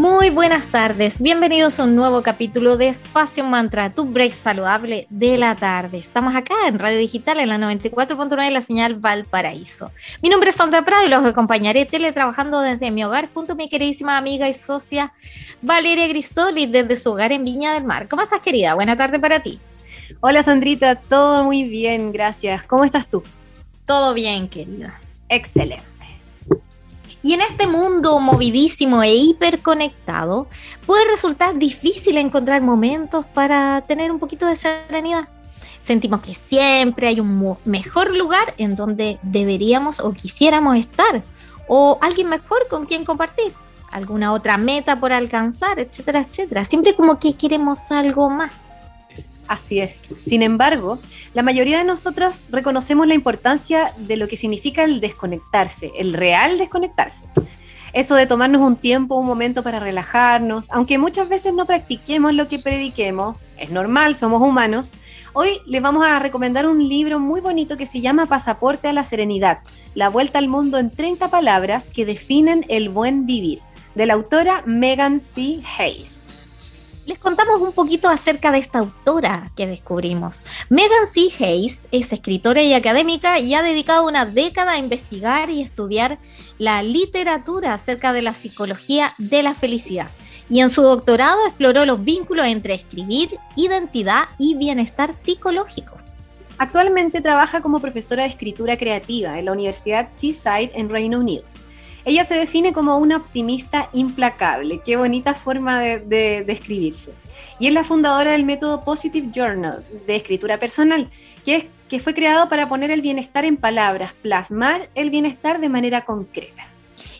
Muy buenas tardes, bienvenidos a un nuevo capítulo de Espacio Mantra, tu break saludable de la tarde. Estamos acá en Radio Digital en la 94.9 de la señal Valparaíso. Mi nombre es Sandra Prado y los acompañaré teletrabajando desde mi hogar junto a mi queridísima amiga y socia Valeria Grisoli desde su hogar en Viña del Mar. ¿Cómo estás querida? Buena tarde para ti. Hola Sandrita, todo muy bien, gracias. ¿Cómo estás tú? Todo bien, querida. Excelente. Y en este mundo movidísimo e hiperconectado, puede resultar difícil encontrar momentos para tener un poquito de serenidad. Sentimos que siempre hay un mejor lugar en donde deberíamos o quisiéramos estar, o alguien mejor con quien compartir, alguna otra meta por alcanzar, etcétera, etcétera. Siempre como que queremos algo más. Así es. Sin embargo, la mayoría de nosotros reconocemos la importancia de lo que significa el desconectarse, el real desconectarse. Eso de tomarnos un tiempo, un momento para relajarnos, aunque muchas veces no practiquemos lo que prediquemos, es normal, somos humanos. Hoy les vamos a recomendar un libro muy bonito que se llama Pasaporte a la Serenidad, la vuelta al mundo en 30 palabras que definen el buen vivir, de la autora Megan C. Hayes les contamos un poquito acerca de esta autora que descubrimos. Megan C. Hayes es escritora y académica y ha dedicado una década a investigar y estudiar la literatura acerca de la psicología de la felicidad. Y en su doctorado exploró los vínculos entre escribir, identidad y bienestar psicológico. Actualmente trabaja como profesora de escritura creativa en la Universidad Teesside en Reino Unido. Ella se define como una optimista implacable. Qué bonita forma de, describirse. Y es la fundadora del método Positive Journal de escritura personal, que, es, que fue creado para poner el bienestar en palabras, plasmar el bienestar de manera concreta.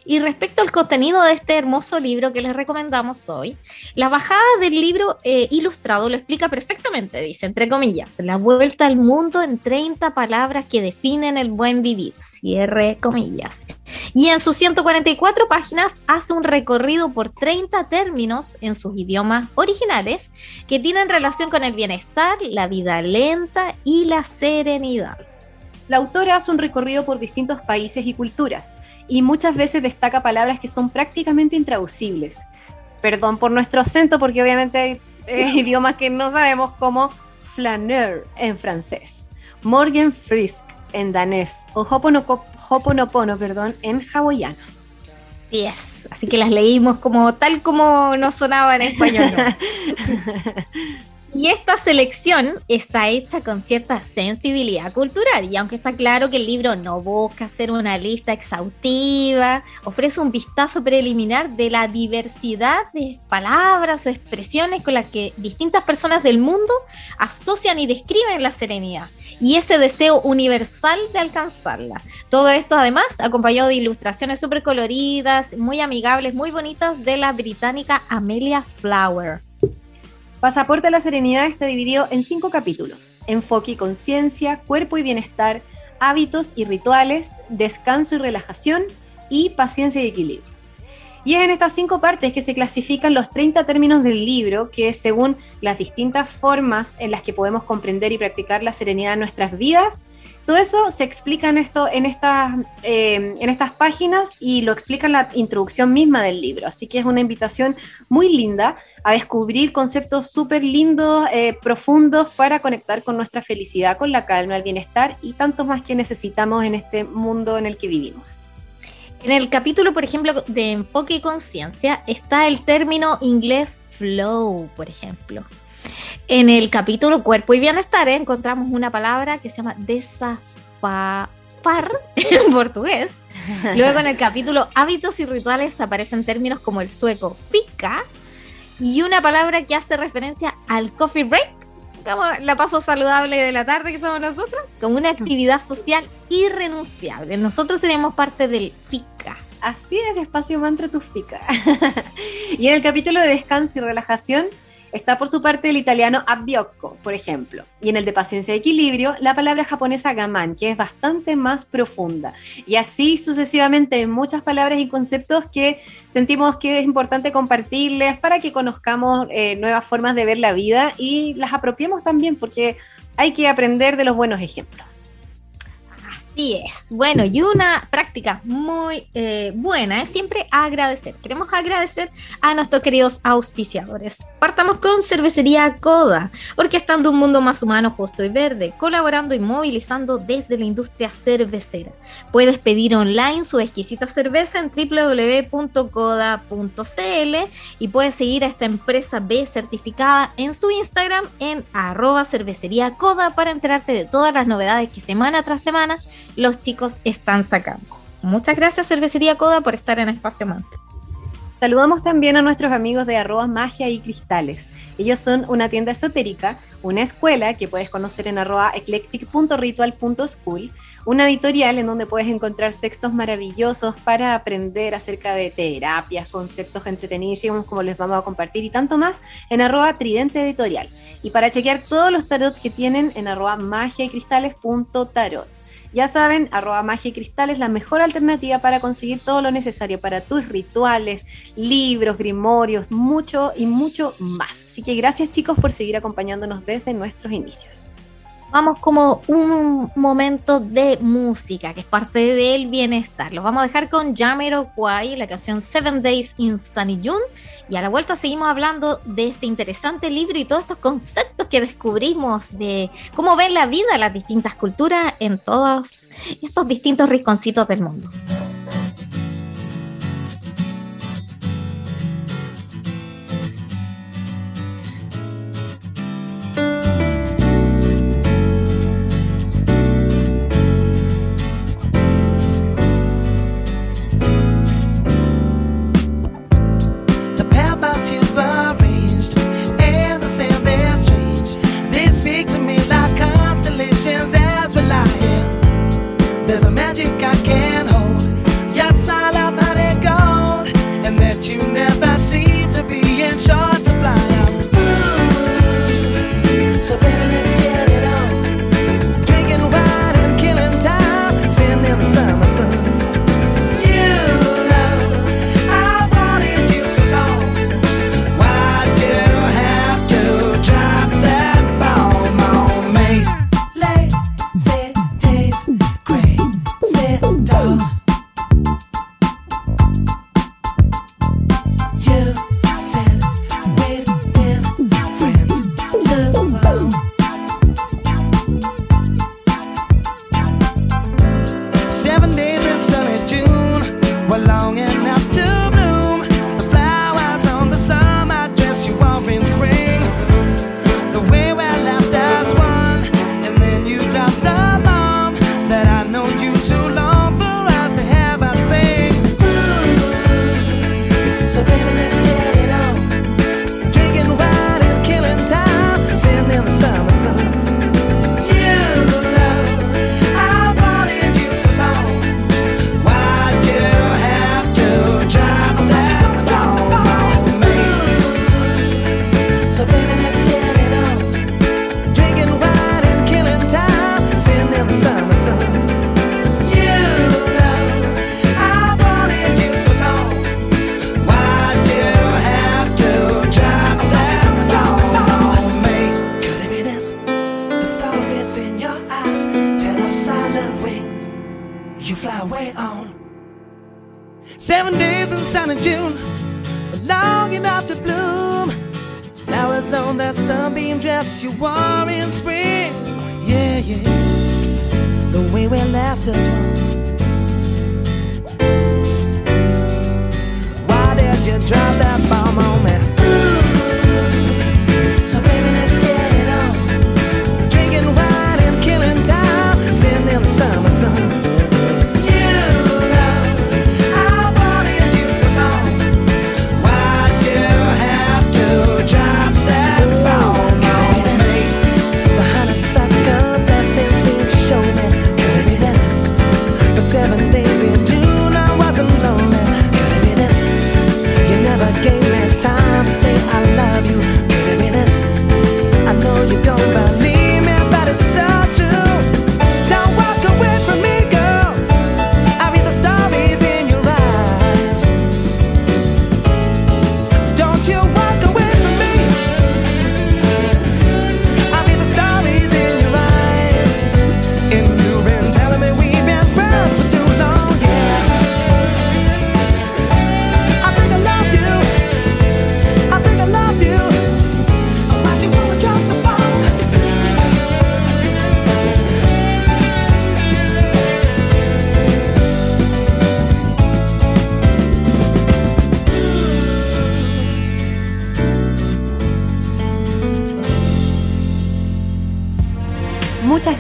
Y respecto al contenido de este hermoso libro que les recomendamos hoy, la bajada del libro eh, ilustrado lo explica perfectamente, dice, entre comillas, la vuelta al mundo en 30 palabras que definen el buen vivir, cierre comillas. Y en sus 144 páginas hace un recorrido por 30 términos en sus idiomas originales que tienen relación con el bienestar, la vida lenta y la serenidad. La autora hace un recorrido por distintos países y culturas y muchas veces destaca palabras que son prácticamente intraducibles. Perdón por nuestro acento porque obviamente hay eh, idiomas que no sabemos como flaneur en francés, Morgan Frisk en danés o Hoponopono, perdón, en hawaiano. Yes, así que las leímos como tal como nos sonaba en español. Y esta selección está hecha con cierta sensibilidad cultural y aunque está claro que el libro no busca hacer una lista exhaustiva, ofrece un vistazo preliminar de la diversidad de palabras o expresiones con las que distintas personas del mundo asocian y describen la serenidad y ese deseo universal de alcanzarla. Todo esto además acompañado de ilustraciones súper coloridas, muy amigables, muy bonitas de la británica Amelia Flower. Pasaporte a la Serenidad está dividido en cinco capítulos. Enfoque y conciencia, cuerpo y bienestar, hábitos y rituales, descanso y relajación y paciencia y equilibrio. Y es en estas cinco partes que se clasifican los 30 términos del libro, que según las distintas formas en las que podemos comprender y practicar la serenidad en nuestras vidas, todo eso se explica en, esto, en, estas, eh, en estas páginas y lo explica la introducción misma del libro. Así que es una invitación muy linda a descubrir conceptos súper lindos, eh, profundos para conectar con nuestra felicidad, con la calma, el bienestar y tanto más que necesitamos en este mundo en el que vivimos. En el capítulo, por ejemplo, de enfoque y conciencia, está el término inglés flow, por ejemplo. En el capítulo Cuerpo y Bienestar ¿eh? encontramos una palabra que se llama desafar en portugués. Luego en el capítulo Hábitos y Rituales aparecen términos como el sueco pica y una palabra que hace referencia al coffee break, como la paso saludable de la tarde que somos nosotros, como una actividad social irrenunciable. Nosotros tenemos parte del FICA. Así es, espacio mantra tu FICA. y en el capítulo de descanso y relajación Está por su parte el italiano abbiocco, por ejemplo. Y en el de paciencia y equilibrio, la palabra japonesa gaman, que es bastante más profunda. Y así sucesivamente hay muchas palabras y conceptos que sentimos que es importante compartirles para que conozcamos eh, nuevas formas de ver la vida y las apropiemos también, porque hay que aprender de los buenos ejemplos. Así es. Bueno, y una práctica muy eh, buena es siempre agradecer. Queremos agradecer a nuestros queridos auspiciadores. Partamos con Cervecería Coda, orquestando un mundo más humano, justo y verde, colaborando y movilizando desde la industria cervecera. Puedes pedir online su exquisita cerveza en www.coda.cl y puedes seguir a esta empresa B certificada en su Instagram en arroba cervecería para enterarte de todas las novedades que semana tras semana los chicos están sacando. Muchas gracias Cervecería Coda por estar en Espacio Mante. Saludamos también a nuestros amigos de arroba magia y cristales. Ellos son una tienda esotérica, una escuela que puedes conocer en arroba eclectic.ritual.school, una editorial en donde puedes encontrar textos maravillosos para aprender acerca de terapias, conceptos entretenidísimos como les vamos a compartir y tanto más en arroba tridente editorial. Y para chequear todos los tarots que tienen en arroba magia y cristales.tarots. Ya saben, arroba magia y cristales la mejor alternativa para conseguir todo lo necesario para tus rituales, libros, grimorios, mucho y mucho más. Así que gracias chicos por seguir acompañándonos desde nuestros inicios vamos como un momento de música, que es parte del bienestar. Los vamos a dejar con Jamiroquai, la canción Seven Days in Sunny June. Y a la vuelta seguimos hablando de este interesante libro y todos estos conceptos que descubrimos de cómo ven la vida las distintas culturas en todos estos distintos rinconcitos del mundo. eyes on that sunbeam dress you wore in spring. Yeah, yeah. The way we left us one. Why did you drop that bomb on me?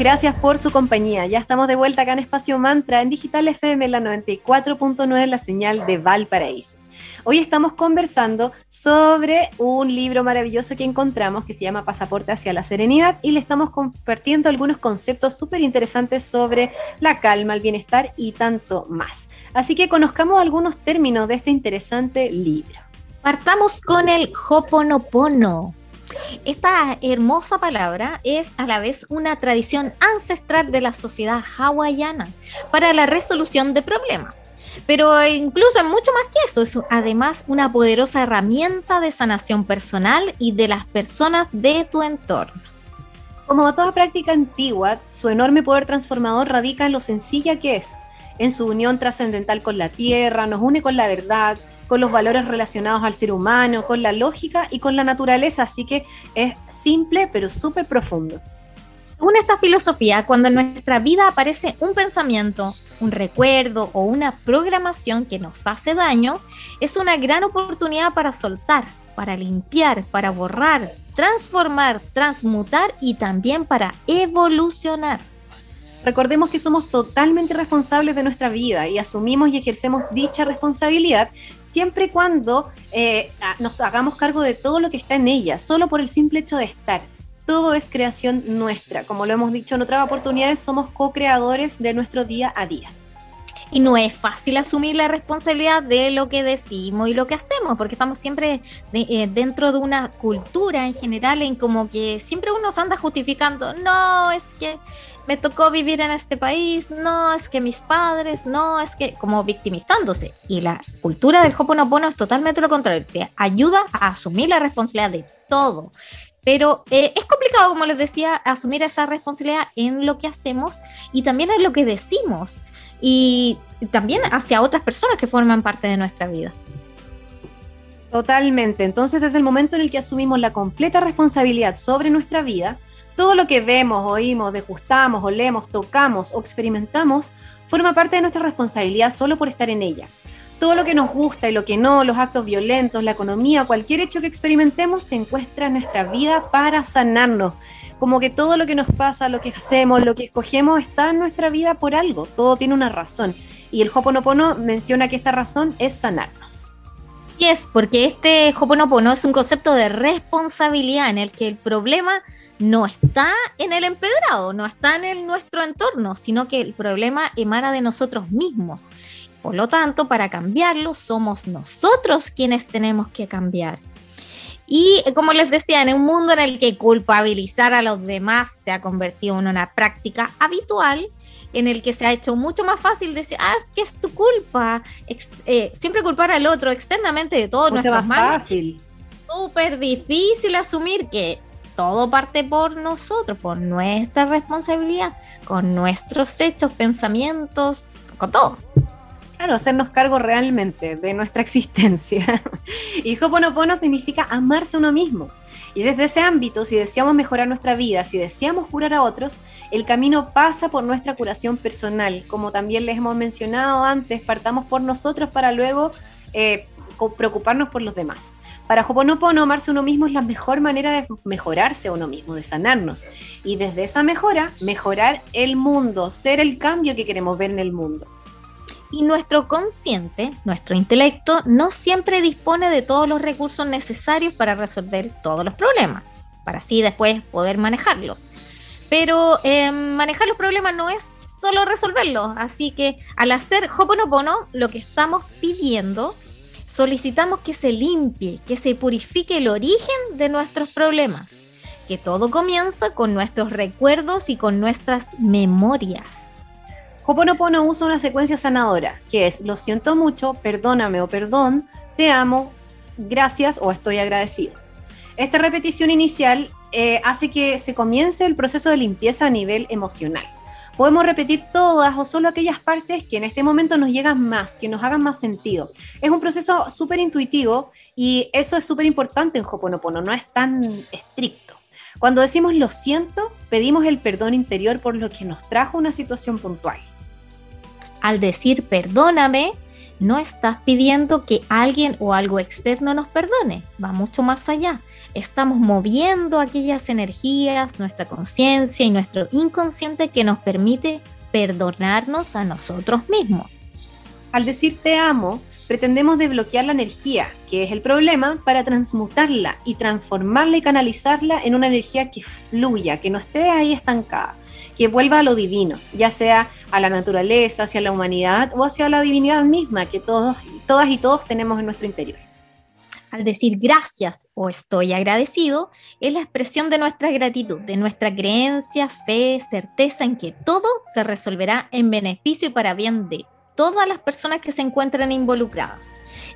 Gracias por su compañía. Ya estamos de vuelta acá en Espacio Mantra, en Digital FM, la 94.9, la señal de Valparaíso. Hoy estamos conversando sobre un libro maravilloso que encontramos que se llama Pasaporte hacia la Serenidad y le estamos compartiendo algunos conceptos súper interesantes sobre la calma, el bienestar y tanto más. Así que conozcamos algunos términos de este interesante libro. Partamos con el Hoponopono. Esta hermosa palabra es a la vez una tradición ancestral de la sociedad hawaiana para la resolución de problemas. Pero incluso es mucho más que eso, es además una poderosa herramienta de sanación personal y de las personas de tu entorno. Como toda práctica antigua, su enorme poder transformador radica en lo sencilla que es, en su unión trascendental con la tierra, nos une con la verdad, con los valores relacionados al ser humano, con la lógica y con la naturaleza, así que es simple pero súper profundo. Según esta filosofía, cuando en nuestra vida aparece un pensamiento, un recuerdo o una programación que nos hace daño, es una gran oportunidad para soltar, para limpiar, para borrar, transformar, transmutar y también para evolucionar. Recordemos que somos totalmente responsables de nuestra vida y asumimos y ejercemos dicha responsabilidad siempre y cuando eh, nos hagamos cargo de todo lo que está en ella, solo por el simple hecho de estar. Todo es creación nuestra. Como lo hemos dicho en otras oportunidades, somos co-creadores de nuestro día a día. Y no es fácil asumir la responsabilidad de lo que decimos y lo que hacemos, porque estamos siempre eh, dentro de una cultura en general en como que siempre uno se anda justificando, no, es que me tocó vivir en este país, no, es que mis padres, no, es que como victimizándose. Y la cultura del Hoponopono es totalmente lo contrario, te ayuda a asumir la responsabilidad de todo. Pero eh, es complicado, como les decía, asumir esa responsabilidad en lo que hacemos y también en lo que decimos y también hacia otras personas que forman parte de nuestra vida. Totalmente. Entonces, desde el momento en el que asumimos la completa responsabilidad sobre nuestra vida, todo lo que vemos, oímos, degustamos, olemos, tocamos o experimentamos forma parte de nuestra responsabilidad solo por estar en ella. Todo lo que nos gusta y lo que no, los actos violentos, la economía, cualquier hecho que experimentemos se encuentra en nuestra vida para sanarnos como que todo lo que nos pasa, lo que hacemos, lo que escogemos está en nuestra vida por algo, todo tiene una razón. Y el Hoponopono menciona que esta razón es sanarnos. Y es porque este Hoponopono es un concepto de responsabilidad en el que el problema no está en el empedrado, no está en nuestro entorno, sino que el problema emana de nosotros mismos. Por lo tanto, para cambiarlo, somos nosotros quienes tenemos que cambiar. Y como les decía, en un mundo en el que culpabilizar a los demás se ha convertido en una práctica habitual, en el que se ha hecho mucho más fácil decir, ah, es que es tu culpa. Eh, siempre culpar al otro externamente de todo nuestros males. fácil. Súper difícil asumir que todo parte por nosotros, por nuestra responsabilidad, con nuestros hechos, pensamientos, con todo. Claro, hacernos cargo realmente de nuestra existencia. y Hoponopono significa amarse uno mismo. Y desde ese ámbito, si deseamos mejorar nuestra vida, si deseamos curar a otros, el camino pasa por nuestra curación personal. Como también les hemos mencionado antes, partamos por nosotros para luego eh, preocuparnos por los demás. Para Hoponopono, amarse uno mismo es la mejor manera de mejorarse a uno mismo, de sanarnos. Y desde esa mejora, mejorar el mundo, ser el cambio que queremos ver en el mundo. Y nuestro consciente, nuestro intelecto, no siempre dispone de todos los recursos necesarios para resolver todos los problemas, para así después poder manejarlos. Pero em, manejar los problemas no es solo resolverlos, así que al hacer Hoponopono, lo que estamos pidiendo, solicitamos que se limpie, que se purifique el origen de nuestros problemas, que todo comienza con nuestros recuerdos y con nuestras memorias. Hoponopono usa una secuencia sanadora, que es lo siento mucho, perdóname o perdón, te amo, gracias o estoy agradecido. Esta repetición inicial eh, hace que se comience el proceso de limpieza a nivel emocional. Podemos repetir todas o solo aquellas partes que en este momento nos llegan más, que nos hagan más sentido. Es un proceso súper intuitivo y eso es súper importante en Hoponopono, no es tan estricto. Cuando decimos lo siento, pedimos el perdón interior por lo que nos trajo una situación puntual al decir perdóname, no estás pidiendo que alguien o algo externo nos perdone, va mucho más allá. Estamos moviendo aquellas energías, nuestra conciencia y nuestro inconsciente que nos permite perdonarnos a nosotros mismos. Al decir te amo, pretendemos desbloquear la energía, que es el problema, para transmutarla y transformarla y canalizarla en una energía que fluya, que no esté ahí estancada que vuelva a lo divino, ya sea a la naturaleza, hacia la humanidad o hacia la divinidad misma que todos, todas y todos tenemos en nuestro interior. Al decir gracias o estoy agradecido, es la expresión de nuestra gratitud, de nuestra creencia, fe, certeza en que todo se resolverá en beneficio y para bien de todas las personas que se encuentran involucradas.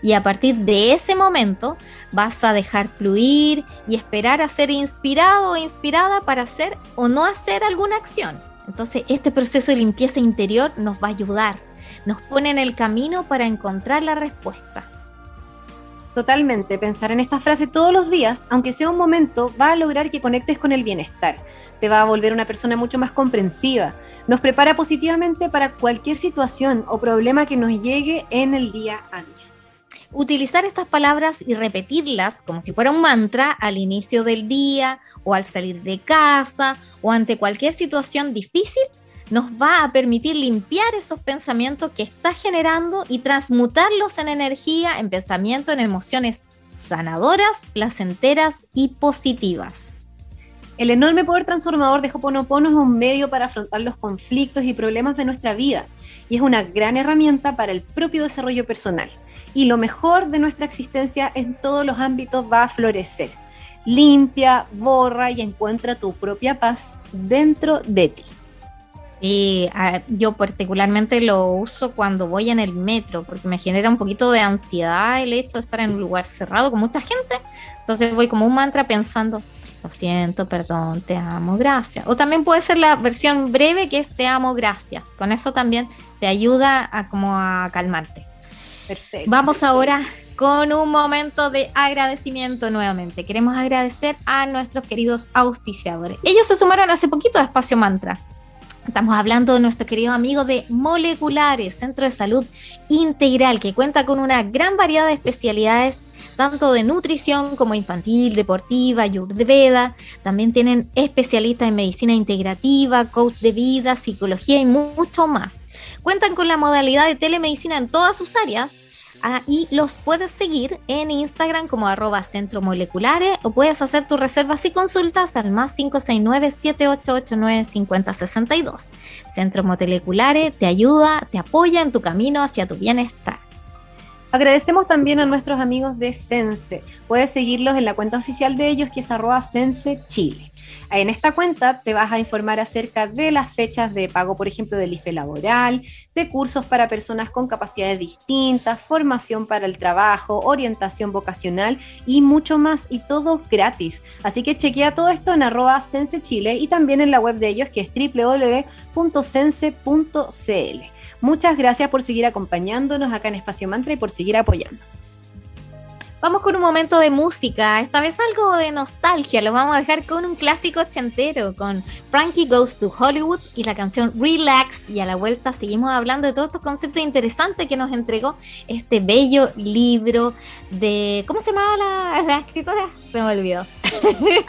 Y a partir de ese momento vas a dejar fluir y esperar a ser inspirado o inspirada para hacer o no hacer alguna acción. Entonces este proceso de limpieza interior nos va a ayudar, nos pone en el camino para encontrar la respuesta. Totalmente, pensar en esta frase todos los días, aunque sea un momento, va a lograr que conectes con el bienestar. Te va a volver una persona mucho más comprensiva. Nos prepara positivamente para cualquier situación o problema que nos llegue en el día a día utilizar estas palabras y repetirlas como si fuera un mantra al inicio del día o al salir de casa o ante cualquier situación difícil nos va a permitir limpiar esos pensamientos que está generando y transmutarlos en energía, en pensamiento, en emociones sanadoras, placenteras y positivas. El enorme poder transformador de Hoponopono es un medio para afrontar los conflictos y problemas de nuestra vida y es una gran herramienta para el propio desarrollo personal y lo mejor de nuestra existencia en todos los ámbitos va a florecer. Limpia, borra y encuentra tu propia paz dentro de ti. Sí, yo particularmente lo uso cuando voy en el metro, porque me genera un poquito de ansiedad el hecho de estar en un lugar cerrado con mucha gente. Entonces voy como un mantra pensando, lo siento, perdón, te amo, gracias. O también puede ser la versión breve que es te amo, gracias. Con eso también te ayuda a como a calmarte. Perfecto. Vamos ahora con un momento de agradecimiento nuevamente. Queremos agradecer a nuestros queridos auspiciadores. Ellos se sumaron hace poquito a Espacio Mantra. Estamos hablando de nuestro querido amigo de Moleculares, Centro de Salud Integral, que cuenta con una gran variedad de especialidades, tanto de nutrición como infantil, deportiva, ayurveda. También tienen especialistas en medicina integrativa, coach de vida, psicología y mucho más. Cuentan con la modalidad de telemedicina en todas sus áreas ah, y los puedes seguir en Instagram como arroba centro moleculares o puedes hacer tus reservas y consultas al más 569-7889-5062. Centro Moleculares te ayuda, te apoya en tu camino hacia tu bienestar. Agradecemos también a nuestros amigos de Sense. Puedes seguirlos en la cuenta oficial de ellos que es arroba Sense Chile. En esta cuenta te vas a informar acerca de las fechas de pago, por ejemplo, del IFE laboral, de cursos para personas con capacidades distintas, formación para el trabajo, orientación vocacional y mucho más, y todo gratis. Así que chequea todo esto en arroba Sense Chile y también en la web de ellos que es www.sense.cl. Muchas gracias por seguir acompañándonos acá en Espacio Mantra y por seguir apoyándonos. Vamos con un momento de música, esta vez algo de nostalgia, lo vamos a dejar con un clásico ochentero, con Frankie Goes to Hollywood y la canción Relax. Y a la vuelta seguimos hablando de todos estos conceptos interesantes que nos entregó este bello libro de... ¿Cómo se llamaba la, escritora? Se me olvidó.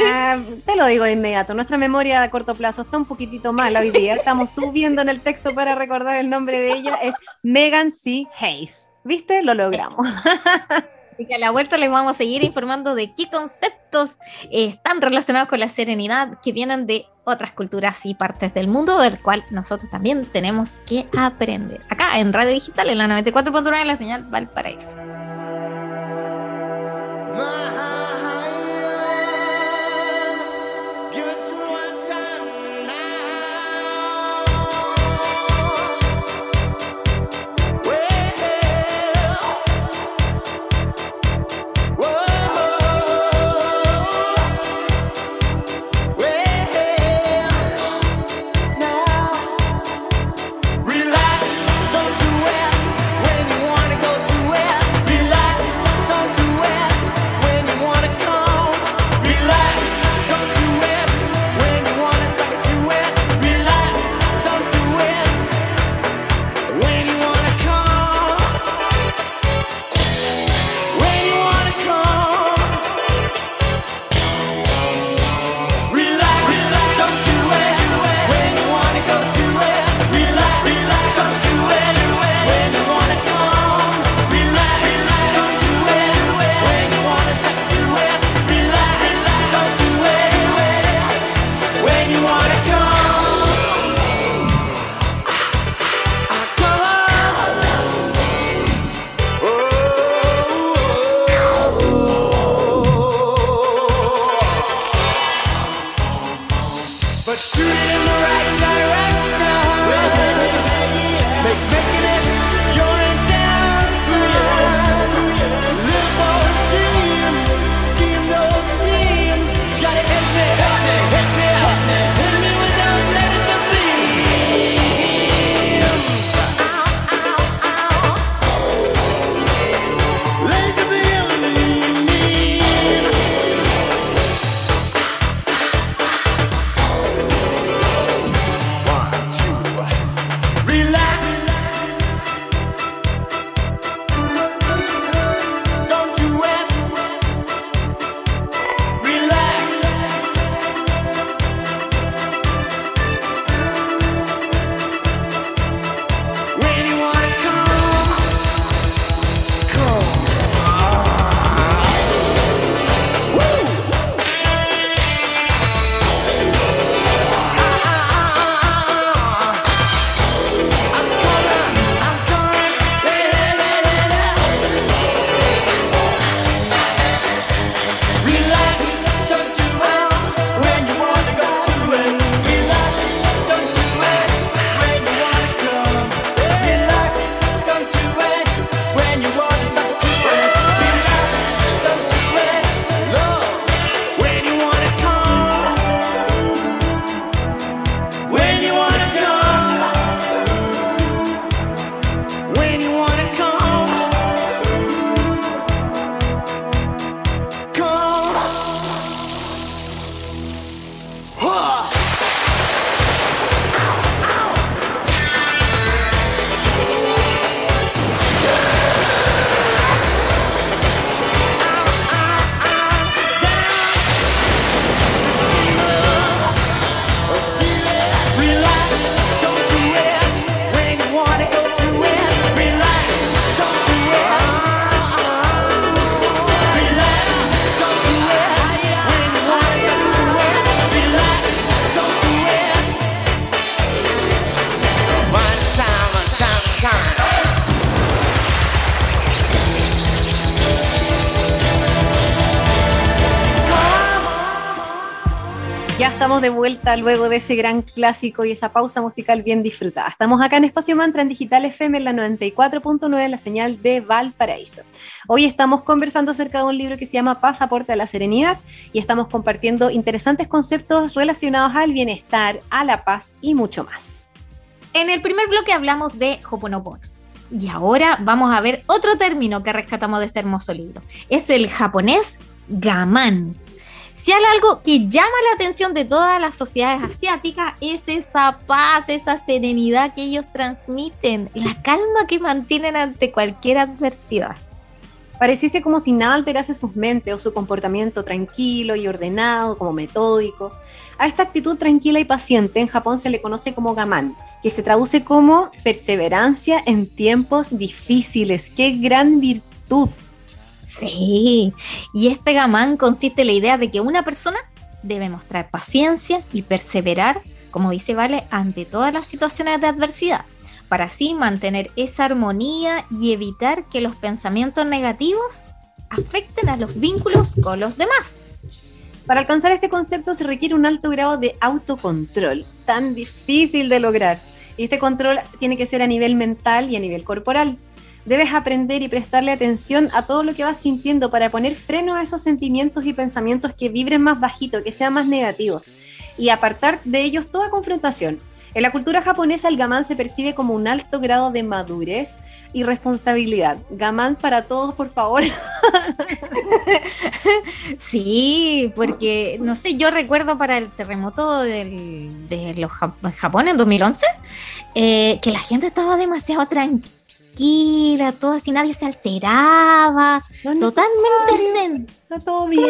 Ah, te lo digo de inmediato, nuestra memoria a corto plazo está un poquitito mal hoy día. Estamos subiendo en el texto para recordar el nombre de ella, es Megan C. Hayes. ¿Viste? Lo logramos. Así que a la vuelta les vamos a seguir informando de qué conceptos eh, están relacionados con la serenidad que vienen de otras culturas y partes del mundo, del cual nosotros también tenemos que aprender. Acá en Radio Digital, en la 94.9, en la señal Valparaíso. De vuelta luego de ese gran clásico y esa pausa musical bien disfrutada. Estamos acá en Espacio Mantra en Digital FM en la 94.9, la señal de Valparaíso. Hoy estamos conversando acerca de un libro que se llama Pasaporte a la Serenidad y estamos compartiendo interesantes conceptos relacionados al bienestar, a la paz y mucho más. En el primer bloque hablamos de Hoponopono. Y ahora vamos a ver otro término que rescatamos de este hermoso libro. Es el japonés gaman si hay algo que llama la atención de todas las sociedades asiáticas es esa paz, esa serenidad que ellos transmiten, la calma que mantienen ante cualquier adversidad. Pareciese como si nada alterase sus mentes o su comportamiento tranquilo y ordenado, como metódico. A esta actitud tranquila y paciente en Japón se le conoce como gaman, que se traduce como perseverancia en tiempos difíciles. ¡Qué gran virtud! Sí, y este gamán consiste en la idea de que una persona debe mostrar paciencia y perseverar, como dice Vale, ante todas las situaciones de adversidad, para así mantener esa armonía y evitar que los pensamientos negativos afecten a los vínculos con los demás. Para alcanzar este concepto se requiere un alto grado de autocontrol, tan difícil de lograr. Y este control tiene que ser a nivel mental y a nivel corporal debes aprender y prestarle atención a todo lo que vas sintiendo para poner freno a esos sentimientos y pensamientos que vibren más bajito, que sean más negativos, y apartar de ellos toda confrontación. En la cultura japonesa el gamán se percibe como un alto grado de madurez y responsabilidad. Gamán para todos, por favor. Sí, porque, no sé, yo recuerdo para el terremoto de los Japón en 2011, eh, que la gente estaba demasiado tranquila tranquila, todo así, nadie se alteraba, totalmente zen. Está todo bien.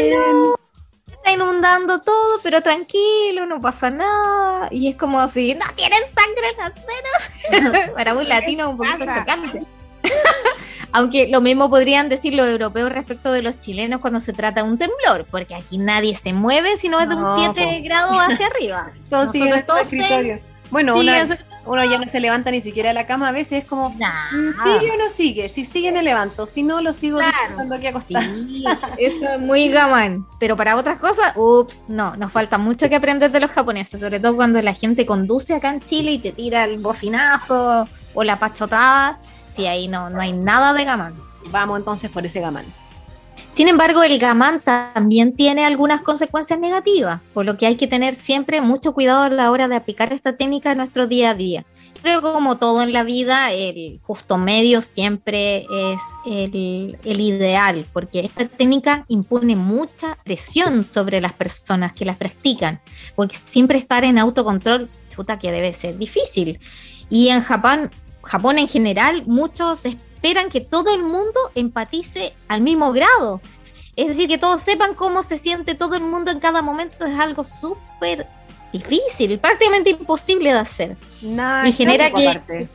se está inundando todo, pero tranquilo, no pasa nada. Y es como si no tienen sangre en las venas. Para un latino un poquito chocante. Aunque lo mismo podrían decir los europeos respecto de los chilenos cuando se trata de un temblor, porque aquí nadie se mueve si no es de un 7 grados hacia arriba. Todos siguen. Bueno, una, uno ya no se levanta ni siquiera de la cama, a veces es como, mm, ¿sigue o no sigue? Si sigue me levanto, si no lo sigo claro. aquí acostado. eso es muy gamán, pero para otras cosas, ups, no, nos falta mucho que aprender de los japoneses, sobre todo cuando la gente conduce acá en Chile y te tira el bocinazo o la pachotada, si ahí no, no hay nada de gamán. Vamos entonces por ese gamán. Sin embargo, el gamán también tiene algunas consecuencias negativas, por lo que hay que tener siempre mucho cuidado a la hora de aplicar esta técnica en nuestro día a día. Creo que como todo en la vida, el justo medio siempre es el, ideal, porque esta técnica impone mucha presión sobre las personas que las practican, porque siempre estar en autocontrol, chuta que debe ser difícil. Y en Japón, Japón en general, muchos esperan que todo el mundo empatice al mismo grado. Es decir, que todos sepan cómo se siente todo el mundo en cada momento es algo súper difícil, prácticamente imposible de hacer. Nada y genera que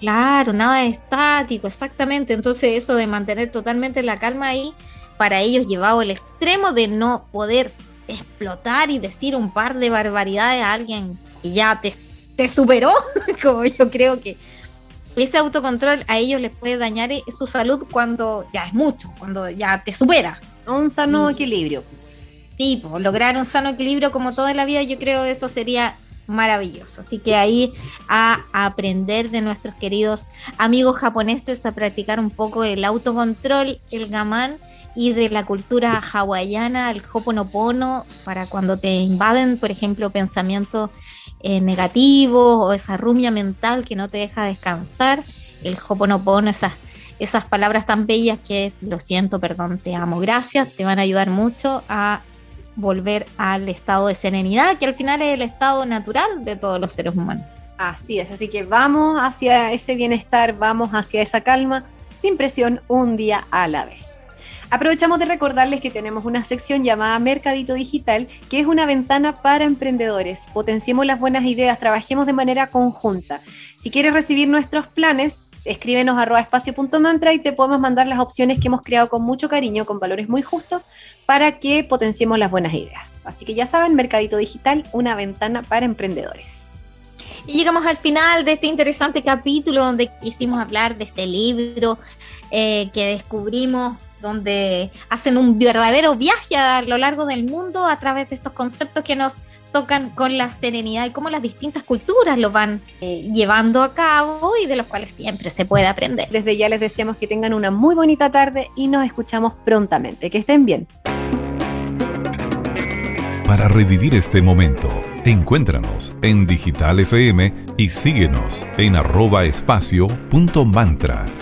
claro, nada estático, exactamente. Entonces eso de mantener totalmente la calma ahí, para ellos llevado al extremo de no poder explotar y decir un par de barbaridades a alguien que ya te, te superó, como yo creo que ese autocontrol a ellos les puede dañar eh, su salud cuando ya es mucho, cuando ya te supera. Un sano equilibrio. Sí, lograr un sano equilibrio como toda la vida, yo creo que eso sería maravilloso. Así que ahí a aprender de nuestros queridos amigos japoneses a practicar un poco el autocontrol, el gamán y de la cultura hawaiana, el hoponopono, para cuando te invaden, por ejemplo, pensamientos eh, negativos o esa rumia mental que no te deja descansar, el hoponopono, esas, esas palabras tan bellas que es lo siento, perdón, te amo, gracias, te van a ayudar mucho a volver al estado de serenidad, que al final es el estado natural de todos los seres humanos. Así es, así que vamos hacia ese bienestar, vamos hacia esa calma, sin presión, un día a la vez. Aprovechamos de recordarles que tenemos una sección llamada Mercadito Digital, que es una ventana para emprendedores. Potenciemos las buenas ideas, trabajemos de manera conjunta. Si quieres recibir nuestros planes, escríbenos a espacio.mantra y te podemos mandar las opciones que hemos creado con mucho cariño, con valores muy justos, para que potenciemos las buenas ideas. Así que ya saben, Mercadito Digital, una ventana para emprendedores. Y llegamos al final de este interesante capítulo donde quisimos hablar de este libro eh, que descubrimos donde hacen un verdadero viaje a lo largo del mundo a través de estos conceptos que nos tocan con la serenidad y cómo las distintas culturas lo van eh, llevando a cabo y de los cuales siempre se puede aprender. Desde ya les deseamos que tengan una muy bonita tarde y nos escuchamos prontamente. Que estén bien. Para revivir este momento, encuéntranos en Digital FM y síguenos en arroba espacio punto mantra.